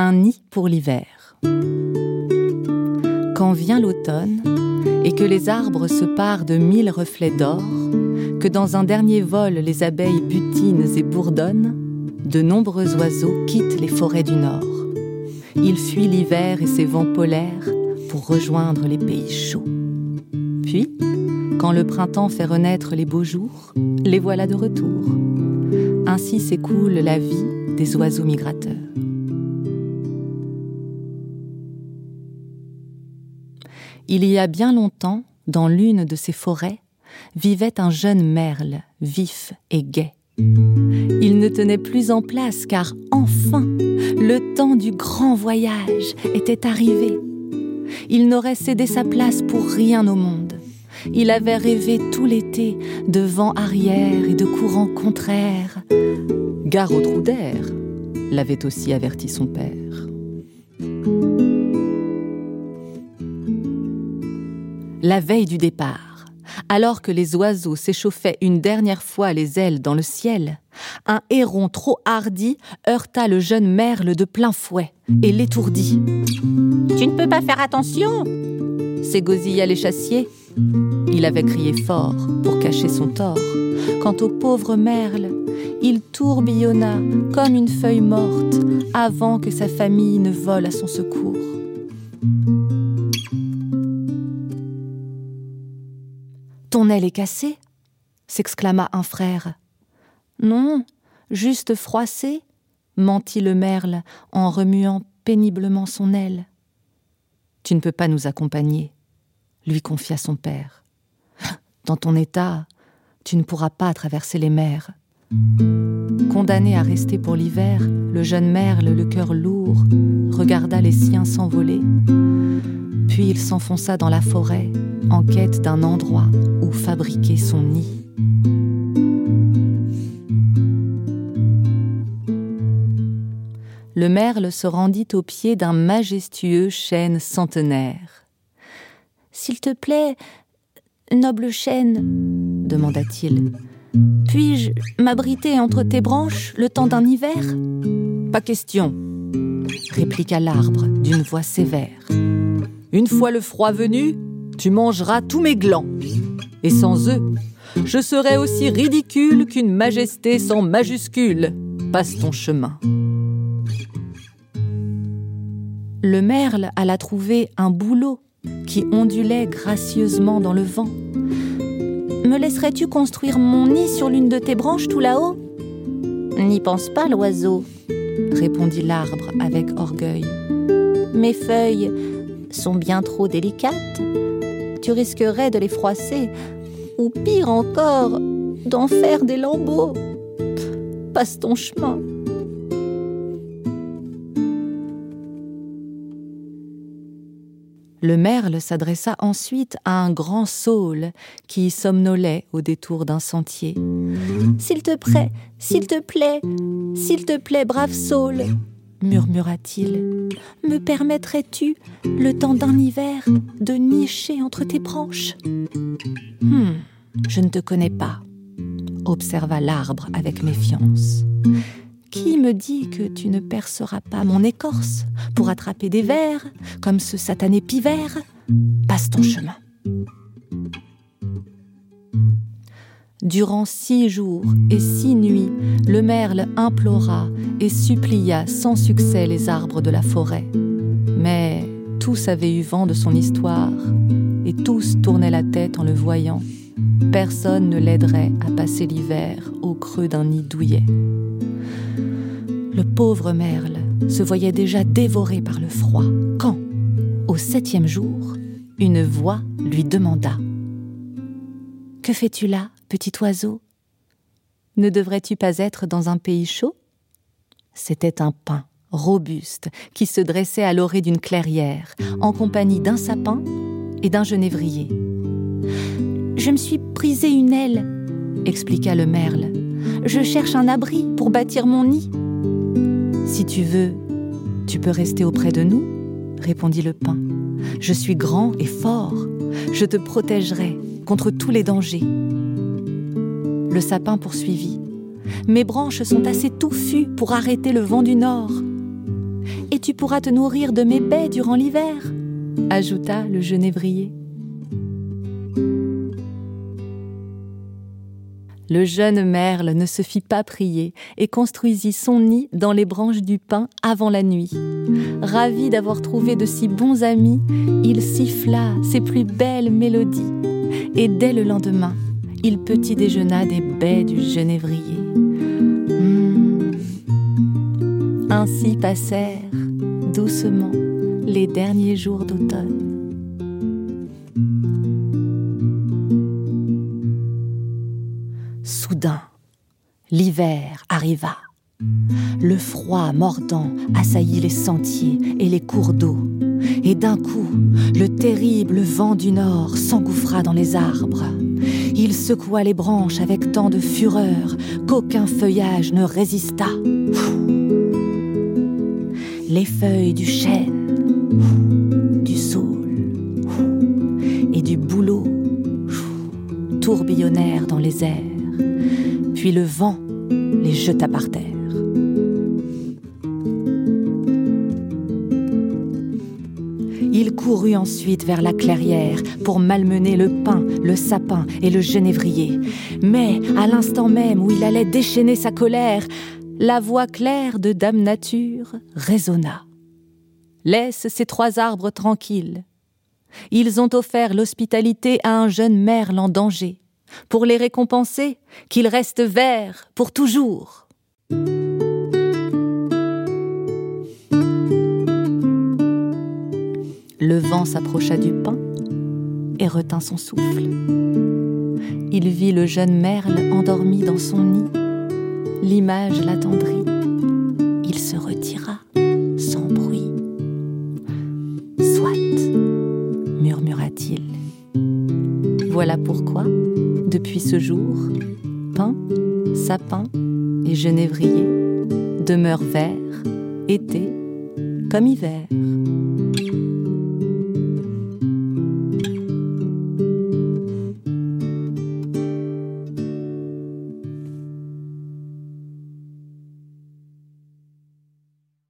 Un nid pour l'hiver. Quand vient l'automne et que les arbres se parent de mille reflets d'or, que dans un dernier vol les abeilles butinent et bourdonnent, de nombreux oiseaux quittent les forêts du nord. Ils fuient l'hiver et ses vents polaires pour rejoindre les pays chauds. Puis, quand le printemps fait renaître les beaux jours, les voilà de retour. Ainsi s'écoule la vie des oiseaux migrateurs. Il y a bien longtemps, dans l'une de ces forêts, vivait un jeune merle, vif et gai. Il ne tenait plus en place car enfin, le temps du grand voyage était arrivé. Il n'aurait cédé sa place pour rien au monde. Il avait rêvé tout l'été de vents arrière et de courants contraires. Gare au l'avait aussi averti son père. La veille du départ, alors que les oiseaux s'échauffaient une dernière fois les ailes dans le ciel, un héron trop hardi heurta le jeune merle de plein fouet et l'étourdit. Tu ne peux pas faire attention s'égosilla l'échassier. Il avait crié fort pour cacher son tort. Quant au pauvre merle, il tourbillonna comme une feuille morte avant que sa famille ne vole à son secours. Ton aile est cassée s'exclama un frère. Non, juste froissée, mentit le merle en remuant péniblement son aile. Tu ne peux pas nous accompagner, lui confia son père. Dans ton état, tu ne pourras pas traverser les mers. Condamné à rester pour l'hiver, le jeune merle, le cœur lourd, regarda les siens s'envoler. Puis il s'enfonça dans la forêt en quête d'un endroit où fabriquer son nid. Le merle se rendit au pied d'un majestueux chêne centenaire. S'il te plaît, noble chêne, demanda-t-il, puis-je m'abriter entre tes branches le temps d'un hiver? Pas question, répliqua l'arbre d'une voix sévère. Une fois le froid venu, tu mangeras tous mes glands. Et sans eux, je serais aussi ridicule qu'une majesté sans majuscule. Passe ton chemin. Le merle alla trouver un bouleau qui ondulait gracieusement dans le vent. Me laisserais-tu construire mon nid sur l'une de tes branches tout là-haut? N'y pense pas, l'oiseau, répondit l'arbre avec orgueil. Mes feuilles sont bien trop délicates tu risquerais de les froisser, ou pire encore, d'en faire des lambeaux. Passe ton chemin. Le merle s'adressa ensuite à un grand saule qui somnolait au détour d'un sentier. S'il te plaît, s'il te plaît, s'il te plaît, brave saule, murmura-t-il, me permettrais-tu, le temps d'un hiver, de nicher entre tes branches? Hmm, je ne te connais pas, observa l'arbre avec méfiance. Qui me dit que tu ne perceras pas mon écorce pour attraper des vers, comme ce satané pivert? Passe ton chemin. Durant six jours et six nuits, le merle implora et supplia sans succès les arbres de la forêt. Mais tous avaient eu vent de son histoire, et tous tournaient la tête en le voyant. Personne ne l'aiderait à passer l'hiver au creux d'un nid douillet. Le pauvre merle se voyait déjà dévoré par le froid, quand, au septième jour, une voix lui demanda Que fais-tu là petit oiseau? Ne devrais-tu pas être dans un pays chaud? C'était un pin robuste qui se dressait à l'orée d'une clairière, en compagnie d'un sapin et d'un genévrier. Je me suis brisé une aile, expliqua le merle. Je cherche un abri pour bâtir mon nid. Si tu veux, tu peux rester auprès de nous, répondit le pin. Je suis grand et fort. Je te protégerai contre tous les dangers. Le sapin poursuivit. Mes branches sont assez touffues pour arrêter le vent du nord. Et tu pourras te nourrir de mes baies durant l'hiver, ajouta le genévrier. Le jeune merle ne se fit pas prier et construisit son nid dans les branches du pin avant la nuit. Ravi d'avoir trouvé de si bons amis, il siffla ses plus belles mélodies. Et dès le lendemain, il petit déjeuna des baies du genévrier. Hmm. Ainsi passèrent doucement les derniers jours d'automne. Soudain, l'hiver arriva. Le froid mordant assaillit les sentiers et les cours d'eau. Et d'un coup, le terrible vent du nord s'engouffra dans les arbres. Il secoua les branches avec tant de fureur qu'aucun feuillage ne résista. Les feuilles du chêne, du saule et du bouleau tourbillonnèrent dans les airs, puis le vent les jeta par terre. Courut ensuite vers la clairière pour malmener le pin, le sapin et le genévrier. Mais à l'instant même où il allait déchaîner sa colère, la voix claire de Dame Nature résonna. Laisse ces trois arbres tranquilles. Ils ont offert l'hospitalité à un jeune merle en danger. Pour les récompenser, qu'ils restent verts pour toujours. Le vent s'approcha du pin et retint son souffle. Il vit le jeune merle endormi dans son nid. L'image l'attendrit. Il se retira sans bruit. Soit, murmura-t-il. Voilà pourquoi, depuis ce jour, pin, sapin et genévrier demeurent verts, été comme hiver.